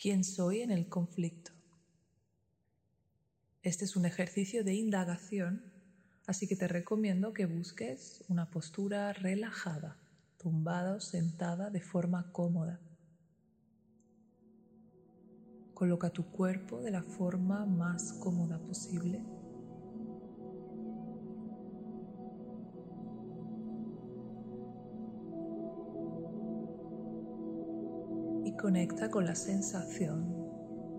quién soy en el conflicto. Este es un ejercicio de indagación, así que te recomiendo que busques una postura relajada, tumbada o sentada de forma cómoda. Coloca tu cuerpo de la forma más cómoda posible. Y conecta con la sensación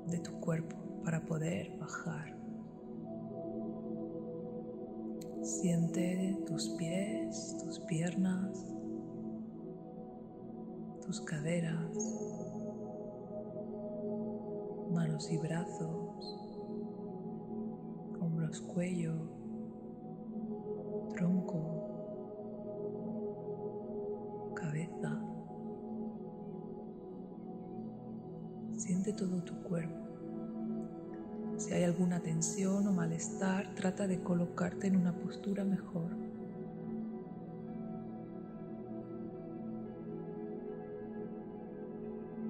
de tu cuerpo para poder bajar. Siente tus pies, tus piernas, tus caderas, manos y brazos, hombros, cuello, tronco, Todo tu cuerpo. Si hay alguna tensión o malestar, trata de colocarte en una postura mejor.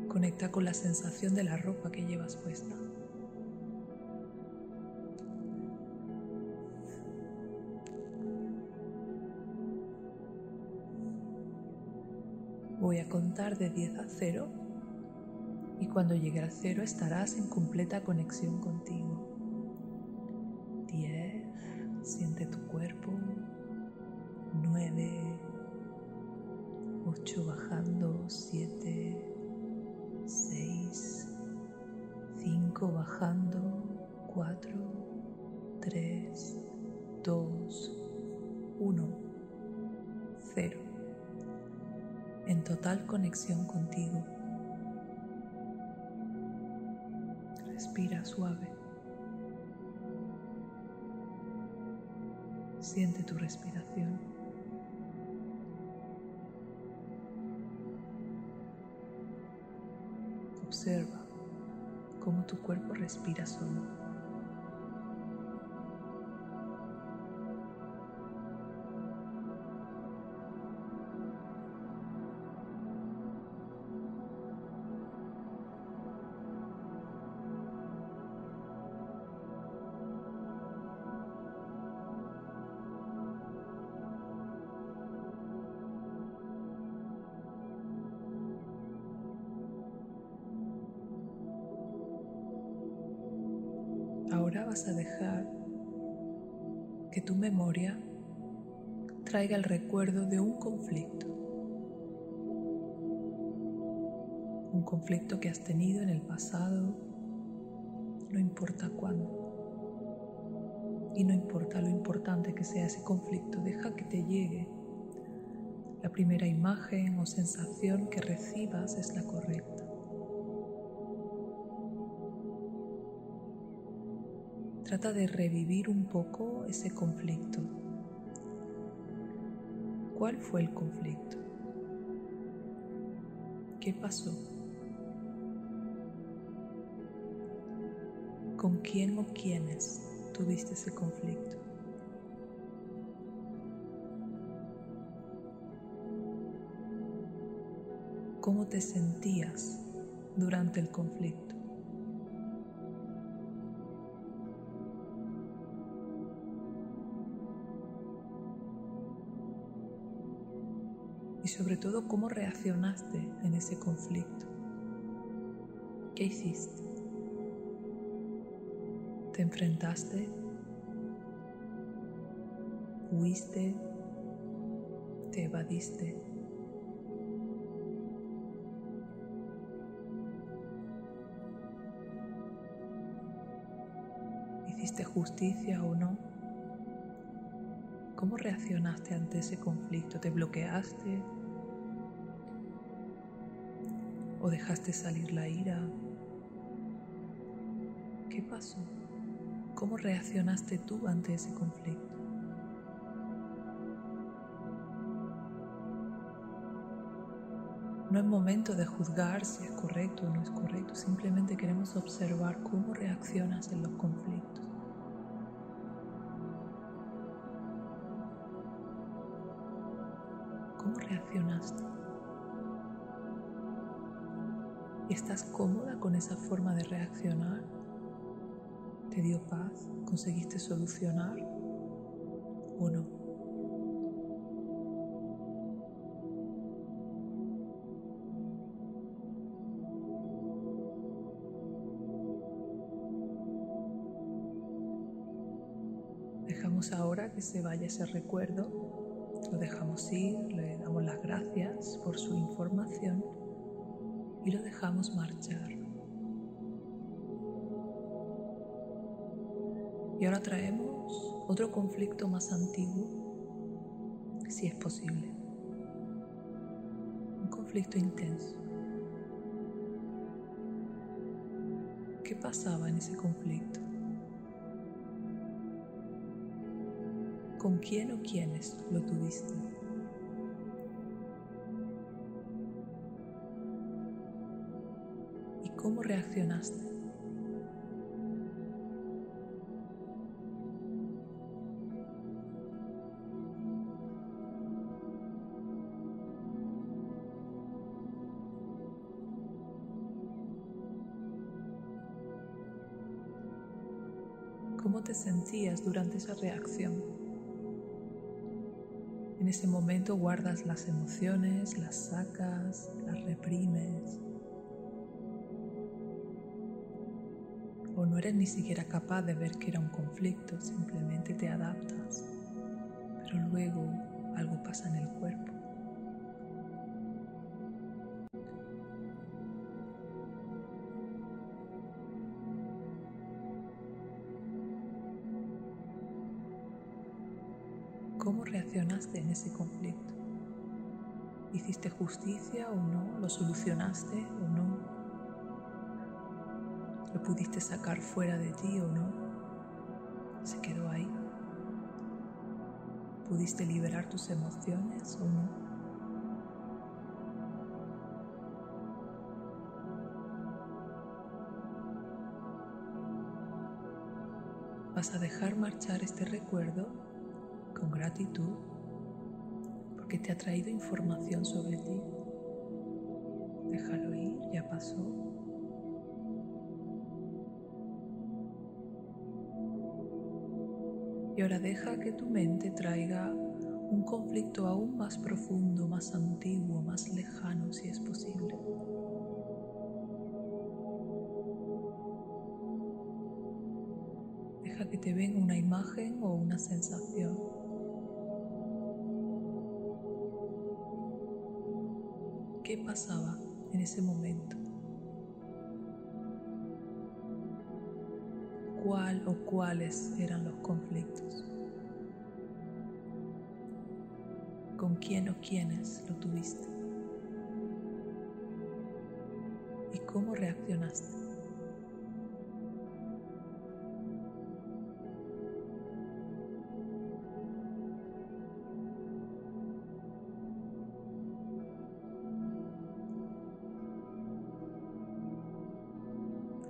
Conecta con la sensación de la ropa que llevas puesta. Voy a contar de 10 a 0 y cuando llegue al 0 estarás en completa conexión contigo. 10, siente tu cuerpo. 9, 8 bajando, 7, 6, 5 bajando, 4, 3, 2, 1, 0. En total conexión contigo. Respira suave. Siente tu respiración. Observa cómo tu cuerpo respira solo. A dejar que tu memoria traiga el recuerdo de un conflicto. Un conflicto que has tenido en el pasado, no importa cuándo. Y no importa lo importante que sea ese conflicto, deja que te llegue. La primera imagen o sensación que recibas es la correcta. Trata de revivir un poco ese conflicto. ¿Cuál fue el conflicto? ¿Qué pasó? ¿Con quién o quiénes tuviste ese conflicto? ¿Cómo te sentías durante el conflicto? Y sobre todo cómo reaccionaste en ese conflicto. ¿Qué hiciste? ¿Te enfrentaste? ¿Huiste? ¿Te evadiste? ¿Hiciste justicia o no? ¿Cómo reaccionaste ante ese conflicto? ¿Te bloqueaste? ¿O dejaste salir la ira? ¿Qué pasó? ¿Cómo reaccionaste tú ante ese conflicto? No es momento de juzgar si es correcto o no es correcto, simplemente queremos observar cómo reaccionas en los conflictos. Estás cómoda con esa forma de reaccionar? ¿Te dio paz? ¿Conseguiste solucionar? ¿O no? Dejamos ahora que se vaya ese recuerdo, lo dejamos ir, le damos las gracias por su información y lo dejamos marchar. Y ahora traemos otro conflicto más antiguo, si es posible. Un conflicto intenso. ¿Qué pasaba en ese conflicto? ¿Con quién o quiénes lo tuviste? ¿Y cómo reaccionaste? ¿Cómo te sentías durante esa reacción? En ese momento guardas las emociones, las sacas, las reprimes. O no eres ni siquiera capaz de ver que era un conflicto, simplemente te adaptas. Pero luego algo pasa en el cuerpo. ¿Cómo reaccionaste en ese conflicto? ¿Hiciste justicia o no? ¿Lo solucionaste o no? ¿Lo pudiste sacar fuera de ti o no? ¿Se quedó ahí? ¿Pudiste liberar tus emociones o no? Vas a dejar marchar este recuerdo con gratitud porque te ha traído información sobre ti. Déjalo ir, ya pasó. Y ahora deja que tu mente traiga un conflicto aún más profundo, más antiguo, más lejano si es posible. Deja que te venga una imagen o una sensación. Qué pasaba en ese momento. ¿Cuál o cuáles eran los conflictos? ¿Con quién o quiénes lo tuviste? ¿Y cómo reaccionaste?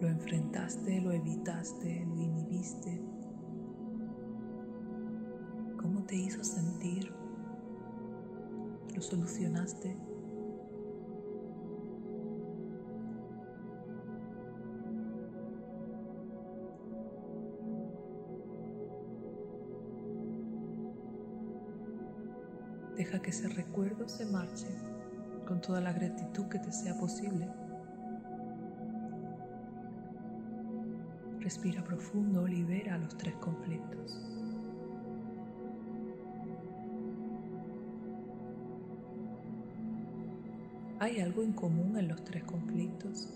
Lo enfrentaste, lo evitaste, lo inhibiste. ¿Cómo te hizo sentir? ¿Lo solucionaste? Deja que ese recuerdo se marche con toda la gratitud que te sea posible. Respira profundo, libera los tres conflictos. ¿Hay algo en común en los tres conflictos?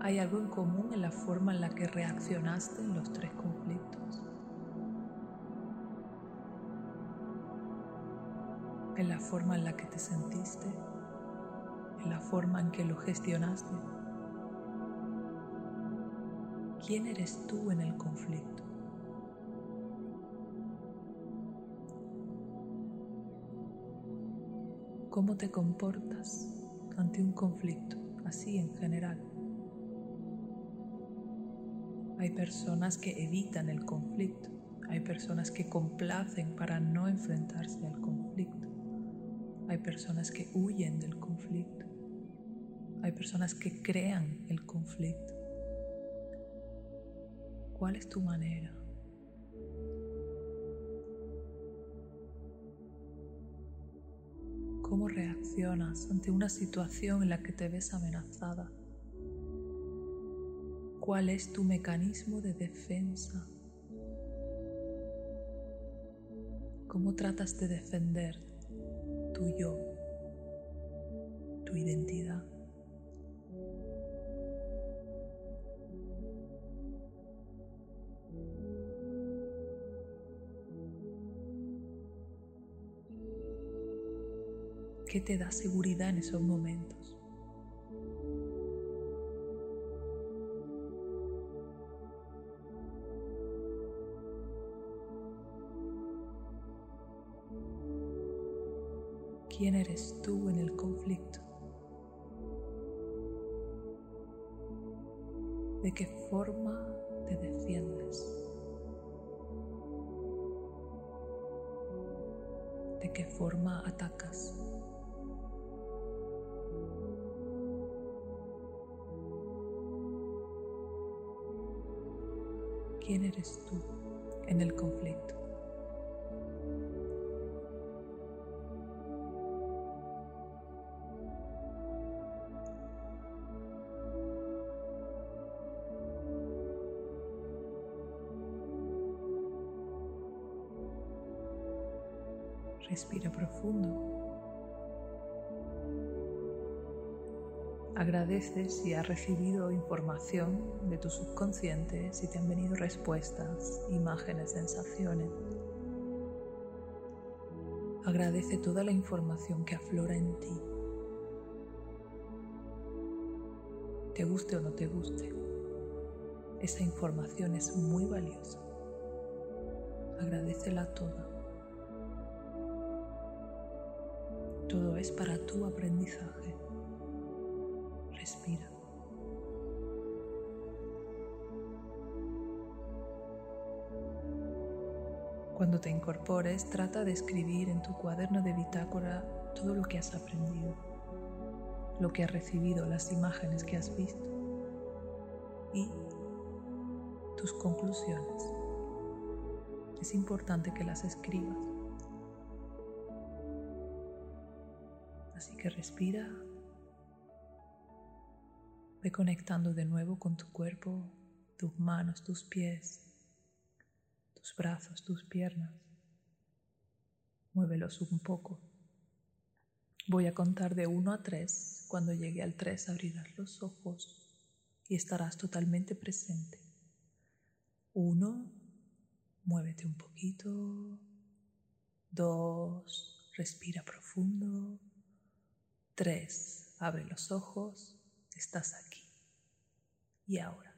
¿Hay algo en común en la forma en la que reaccionaste en los tres conflictos? En la forma en la que te sentiste, en la forma en que lo gestionaste. ¿Quién eres tú en el conflicto? ¿Cómo te comportas ante un conflicto, así en general? Hay personas que evitan el conflicto, Hay personas que complacen para no enfrentarse al conflicto. Hay personas que huyen del conflicto. Hay personas que crean el conflicto. ¿Cuál es tu manera? ¿Cómo reaccionas ante una situación en la que te ves amenazada? ¿Cuál es tu mecanismo de defensa? ¿Cómo tratas de defender tu yo, tu identidad? ¿Qué te da seguridad en esos momentos? ¿Quién eres tú en el conflicto? ¿De qué forma te defiendes? ¿De qué forma atacas? quién eres tú en el conflicto. Respira profundo. Agradeces si has recibido información de tu subconsciente, si te han venido respuestas, imágenes, sensaciones. Agradece toda la información que aflora en ti. Te guste o no te guste, esa información es muy valiosa. Agradecela toda. Todo es para tu aprendizaje respira. Cuando te incorpores, trata de escribir en tu cuaderno de bitácora todo lo que has aprendido, lo que has recibido, las imágenes que has visto y tus conclusiones. Es importante que las escribas. Así que respira Ve conectando de nuevo con tu cuerpo, tus manos, tus pies, tus brazos, tus piernas. Muévelos un poco. Voy a contar de 1 a 3. Cuando llegue al 3 abrirás los ojos y estarás totalmente presente. 1. Muévete un poquito. 2. Respira profundo. 3. Abre los ojos. Estás aquí y ahora.